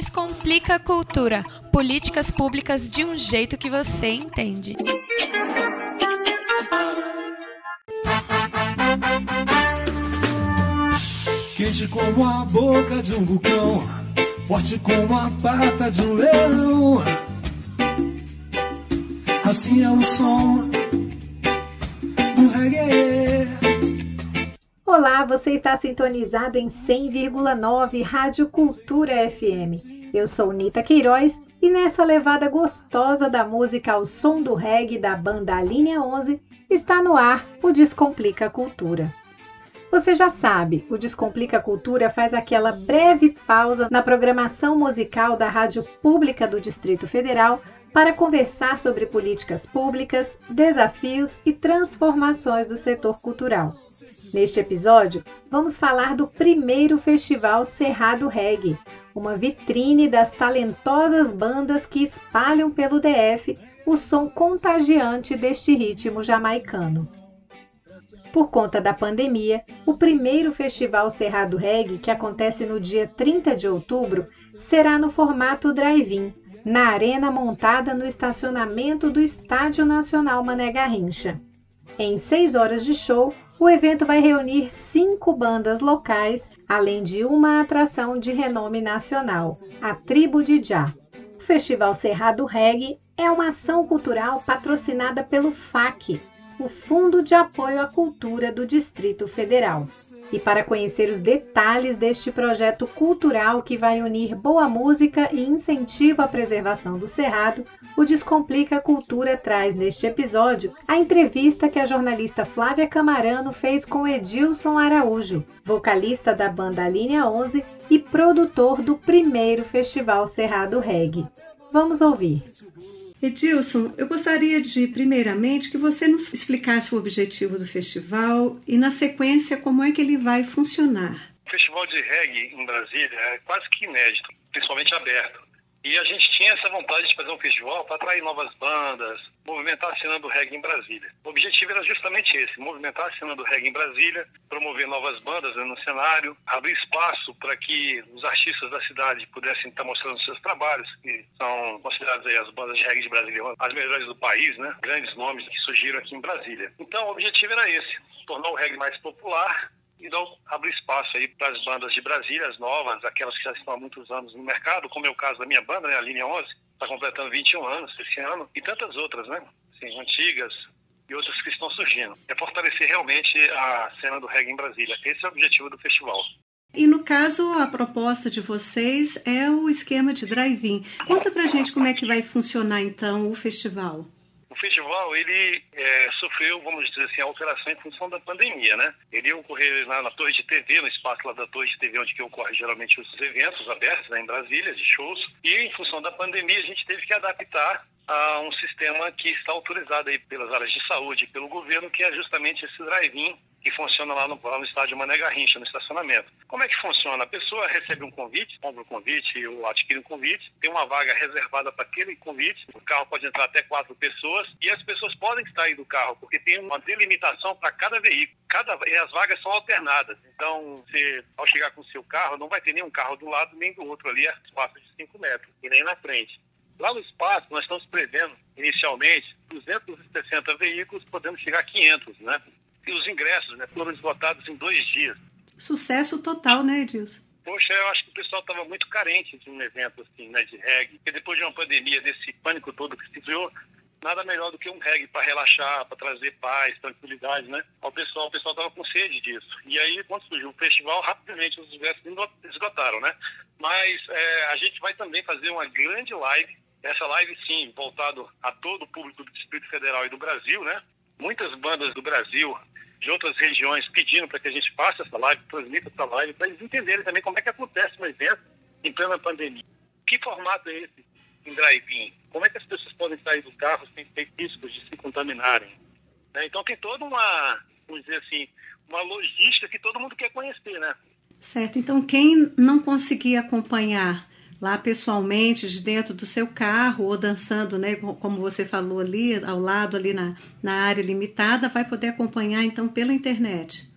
Descomplica a Cultura. Políticas públicas de um jeito que você entende. Quente como a boca de um vulcão, forte como a pata de um leão. Assim é o som do reggae. Olá, você está sintonizado em 100,9 Rádio Cultura FM. Eu sou Nita Queiroz e nessa levada gostosa da música ao som do reggae da banda Linha 11 está no ar o Descomplica Cultura. Você já sabe, o Descomplica Cultura faz aquela breve pausa na programação musical da Rádio Pública do Distrito Federal para conversar sobre políticas públicas, desafios e transformações do setor cultural. Neste episódio, vamos falar do primeiro festival Cerrado Reggae, uma vitrine das talentosas bandas que espalham pelo DF o som contagiante deste ritmo jamaicano. Por conta da pandemia, o primeiro Festival Cerrado Reggae, que acontece no dia 30 de outubro, será no formato drive-in, na arena montada no estacionamento do Estádio Nacional Mané Garrincha. Em seis horas de show, o evento vai reunir cinco bandas locais, além de uma atração de renome nacional, a Tribo de Já. O Festival Cerrado Reggae é uma ação cultural patrocinada pelo FAC, o Fundo de Apoio à Cultura do Distrito Federal. E para conhecer os detalhes deste projeto cultural que vai unir boa música e incentivo à preservação do Cerrado, o Descomplica Cultura traz neste episódio a entrevista que a jornalista Flávia Camarano fez com Edilson Araújo, vocalista da banda Linha 11 e produtor do primeiro Festival Cerrado Reggae. Vamos ouvir. Edilson, eu gostaria de, primeiramente, que você nos explicasse o objetivo do festival e, na sequência, como é que ele vai funcionar. O festival de reggae em Brasília é quase que inédito, principalmente aberto. E a gente tinha essa vontade de fazer um festival para atrair novas bandas, movimentar a cena do reggae em Brasília. O objetivo era justamente esse, movimentar a cena do reggae em Brasília, promover novas bandas no cenário, abrir espaço para que os artistas da cidade pudessem estar mostrando seus trabalhos, que são consideradas as bandas de reggae de Brasília as melhores do país, né? Grandes nomes que surgiram aqui em Brasília. Então, o objetivo era esse, tornar o reggae mais popular, então, abre espaço aí para as bandas de Brasília, as novas, aquelas que já estão há muitos anos no mercado, como é o caso da minha banda, né, a Linha 11, está completando 21 anos esse ano, e tantas outras, né, assim, antigas e outras que estão surgindo. É fortalecer realmente a cena do reggae em Brasília. Esse é o objetivo do festival. E no caso, a proposta de vocês é o esquema de drive-in. Conta pra gente como é que vai funcionar então o festival festival ele é, sofreu, vamos dizer assim, alteração em função da pandemia, né? Ele ia ocorrer na, na, Torre de TV, no espaço lá da Torre de TV, onde que ocorre geralmente os eventos abertos, né, em Brasília, de shows. E em função da pandemia a gente teve que adaptar a um sistema que está autorizado aí pelas áreas de saúde e pelo governo, que é justamente esse drive-in que funciona lá no, lá no estádio Mané Garrincha, no estacionamento. Como é que funciona? A pessoa recebe um convite, compra um convite ou adquire um convite, tem uma vaga reservada para aquele convite, o carro pode entrar até quatro pessoas e as pessoas podem sair do carro, porque tem uma delimitação para cada veículo. Cada, e as vagas são alternadas. Então, você, ao chegar com o seu carro, não vai ter nenhum carro do lado nem do outro ali, a espaço de 5 metros, e nem na frente. Lá no espaço, nós estamos prevendo, inicialmente, 260 veículos, podendo chegar a 500, né? E os ingressos né, foram esgotados em dois dias. Sucesso total, né, Edilson? Poxa, eu acho que o pessoal estava muito carente de um evento assim, né, de reggae. Porque depois de uma pandemia, desse pânico todo que se criou, nada melhor do que um reggae para relaxar, para trazer paz, tranquilidade, né? Ao pessoal, o pessoal estava com sede disso. E aí, quando surgiu o festival, rapidamente os ingressos esgotaram, né? Mas é, a gente vai também fazer uma grande live. Essa live, sim, voltado a todo o público do Distrito Federal e do Brasil, né? Muitas bandas do Brasil de outras regiões pedindo para que a gente faça essa live, transmita essa live, para eles entenderem também como é que acontece um evento em plena pandemia. Que formato é esse em drive-in? Como é que as pessoas podem sair dos carros sem ter riscos de se contaminarem? Né? Então tem toda uma, vamos dizer assim, uma logística que todo mundo quer conhecer, né? Certo. Então quem não conseguir acompanhar lá pessoalmente, de dentro do seu carro, ou dançando, né, como você falou ali, ao lado, ali na, na área limitada, vai poder acompanhar então pela internet.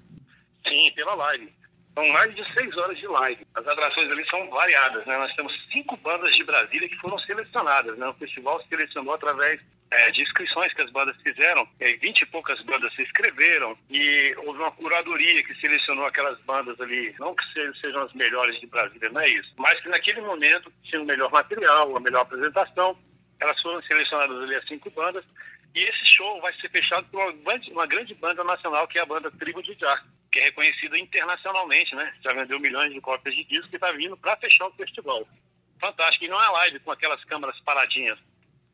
Sim, pela live. São mais de seis horas de live. As atrações ali são variadas, né? Nós temos cinco bandas de Brasília que foram selecionadas, né? O festival selecionou através é, de inscrições que as bandas fizeram, vinte e poucas bandas se inscreveram e houve uma curadoria que selecionou aquelas bandas ali, não que sejam as melhores de Brasília, não é isso, mas que naquele momento tinham o melhor material, a melhor apresentação, elas foram selecionadas ali as cinco bandas e esse show vai ser fechado por uma, uma grande banda nacional que é a banda Tribo de Jar que é reconhecida internacionalmente, né? Já vendeu milhões de cópias de disco e está vindo para fechar o festival. Fantástico. E não é live com aquelas câmeras paradinhas.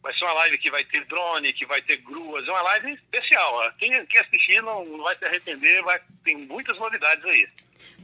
Vai ser uma live que vai ter drone, que vai ter gruas. É uma live especial. Ó. Quem, quem assistir não, vai se arrepender. Vai, tem muitas novidades aí.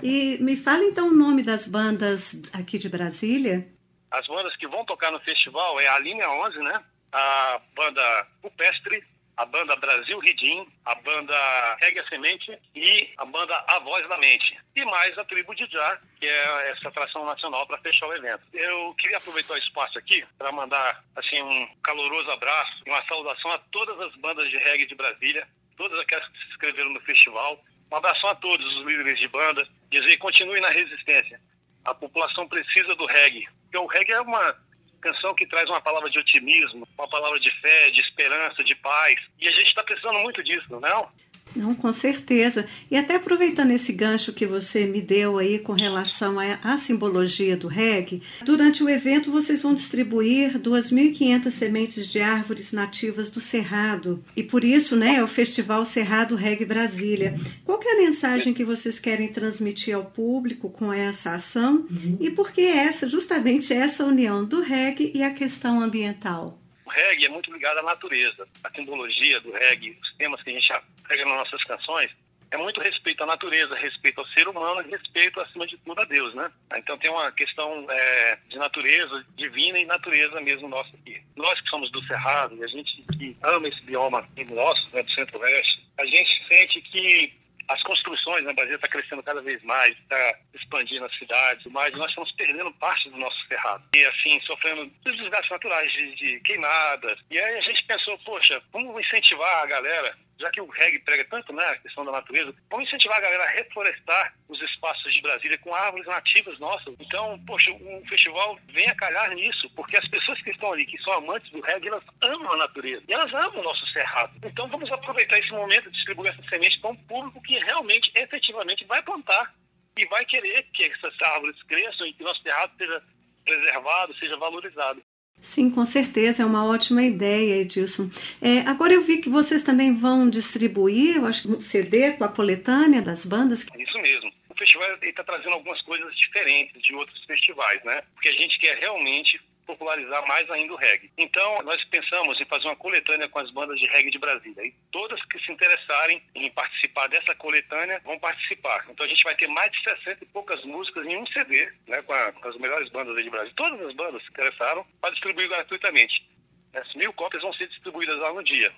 E me fala então o nome das bandas aqui de Brasília. As bandas que vão tocar no festival é a Linha 11, né? A banda Upestre, a banda Brasil Ridim, a banda Reggae a Semente e a banda A Voz da Mente. E mais a Tribo de Já, que é essa atração nacional para fechar o evento. Eu queria aproveitar o espaço aqui para mandar assim um caloroso abraço e uma saudação a todas as bandas de reggae de Brasília, todas aquelas que se inscreveram no festival. Um abraço a todos os líderes de banda, dizer continue na resistência. A população precisa do reggae, porque o reggae é uma canção que traz uma palavra de otimismo, uma palavra de fé, de esperança, de paz. E a gente está precisando muito disso, não é? Não, com certeza. E até aproveitando esse gancho que você me deu aí com relação à, simbologia do reggae, durante o evento vocês vão distribuir 2.500 sementes de árvores nativas do Cerrado. E por isso, né, é o Festival Cerrado Reggae Brasília. Qual é a mensagem que vocês querem transmitir ao público com essa ação? Uhum. E por que essa, justamente essa união do reggae e a questão ambiental? O reggae é muito ligado à natureza. A simbologia do reggae, os temas que a gente pega nas nossas canções, é muito respeito à natureza, respeito ao ser humano e respeito, acima de tudo, a Deus, né? Então tem uma questão é, de natureza divina e natureza mesmo nossa aqui. Nós que somos do Cerrado, e a gente que ama esse bioma nosso, né, do Centro-Oeste, a gente sente que as construções, né, Brasil está crescendo cada vez mais, está expandindo as cidades, mas nós estamos perdendo parte do nosso cerrado. E assim, sofrendo desgastes naturais de, de queimadas. E aí a gente pensou, poxa, vamos incentivar a galera já que o reggae prega tanto né, a questão da natureza, vamos incentivar a galera a reflorestar os espaços de Brasília com árvores nativas nossas. Então, poxa, um festival vem a calhar nisso, porque as pessoas que estão ali, que são amantes do reggae, elas amam a natureza e elas amam o nosso cerrado. Então, vamos aproveitar esse momento de distribuir essa semente para um público que realmente, efetivamente, vai plantar e vai querer que essas árvores cresçam e que nosso cerrado seja preservado, seja valorizado. Sim, com certeza, é uma ótima ideia, Edilson. É, agora eu vi que vocês também vão distribuir, eu acho um CD com a coletânea das bandas. Isso mesmo. O festival está trazendo algumas coisas diferentes de outros festivais, né? Porque a gente quer realmente popularizar mais ainda o reggae. Então, nós pensamos em fazer uma coletânea com as bandas de reggae de Brasília. E todas que se interessarem em participar dessa coletânea vão participar. Então, a gente vai ter mais de 60 e poucas músicas em um CD, né, com, a, com as melhores bandas de Brasília. Todas as bandas se interessaram para distribuir gratuitamente. As mil cópias vão ser distribuídas lá no dia.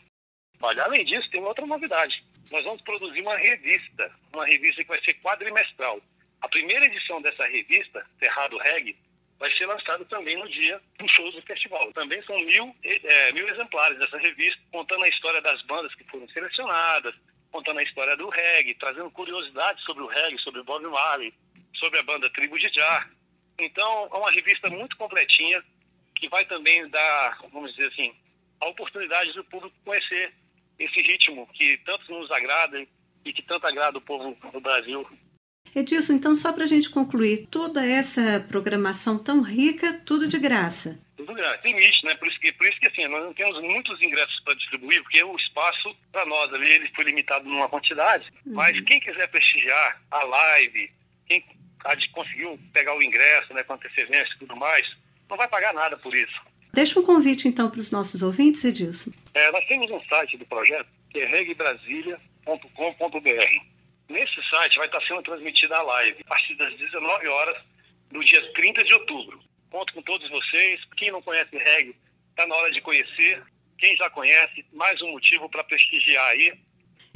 Olha, além disso, tem outra novidade. Nós vamos produzir uma revista, uma revista que vai ser quadrimestral. A primeira edição dessa revista, Cerrado Reggae, vai ser lançado também no dia dos shows do festival. Também são mil, é, mil exemplares dessa revista, contando a história das bandas que foram selecionadas, contando a história do reggae, trazendo curiosidades sobre o reggae, sobre o Bob Marley, sobre a banda Tribo de Jar. Então, é uma revista muito completinha, que vai também dar, vamos dizer assim, a oportunidade do público conhecer esse ritmo que tanto nos agrada e que tanto agrada o povo do Brasil Edilson, então só para a gente concluir, toda essa programação tão rica, tudo de graça. Tudo graça. Tem limite, né? Por isso que, por isso que assim, nós não temos muitos ingressos para distribuir, porque o espaço para nós ali ele foi limitado numa quantidade. Uhum. Mas quem quiser prestigiar a live, quem conseguiu pegar o ingresso né, com antecedência e tudo mais, não vai pagar nada por isso. Deixa um convite então para os nossos ouvintes, Edilson. É, nós temos um site do projeto que é. Nesse site vai estar sendo transmitida a live a partir das 19 horas do dia 30 de outubro. Conto com todos vocês. Quem não conhece reggae, está na hora de conhecer. Quem já conhece, mais um motivo para prestigiar aí.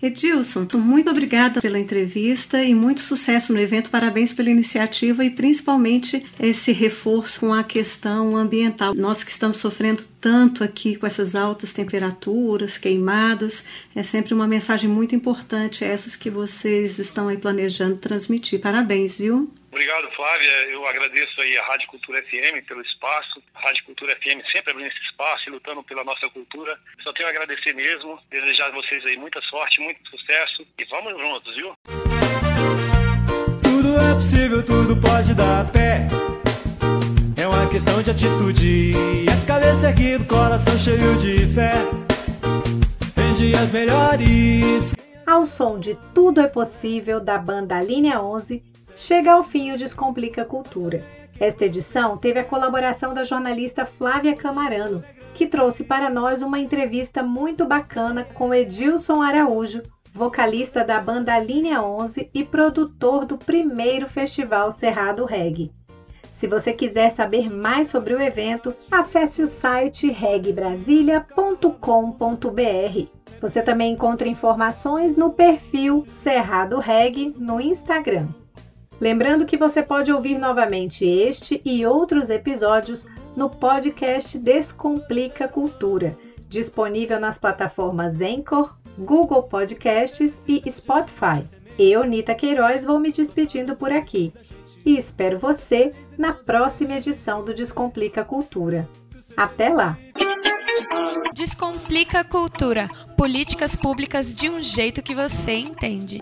Edilson, muito obrigada pela entrevista e muito sucesso no evento. Parabéns pela iniciativa e principalmente esse reforço com a questão ambiental. Nós que estamos sofrendo tanto aqui com essas altas temperaturas, queimadas. É sempre uma mensagem muito importante, essas que vocês estão aí planejando transmitir. Parabéns, viu? Obrigado, Flávia. Eu agradeço aí a Rádio Cultura FM pelo espaço. A Rádio Cultura FM sempre abrindo esse espaço e lutando pela nossa cultura. Só tenho a agradecer mesmo, desejar a vocês aí muita sorte, muito sucesso e vamos juntos, viu? Tudo é possível, tudo pode dar pé. É questão de atitude. A cabeça erguida, coração cheio de fé. Tem dias melhores. Ao som de Tudo é Possível da banda Linha 11, chega ao fim o Descomplica Cultura. Esta edição teve a colaboração da jornalista Flávia Camarano, que trouxe para nós uma entrevista muito bacana com Edilson Araújo, vocalista da banda Linha 11 e produtor do primeiro festival Cerrado Reggae. Se você quiser saber mais sobre o evento, acesse o site regbrasilia.com.br. Você também encontra informações no perfil Cerrado Reggae no Instagram. Lembrando que você pode ouvir novamente este e outros episódios no podcast Descomplica Cultura, disponível nas plataformas Anchor, Google Podcasts e Spotify. Eu, Nita Queiroz, vou me despedindo por aqui e espero você na próxima edição do Descomplica Cultura. Até lá! Descomplica Cultura políticas públicas de um jeito que você entende.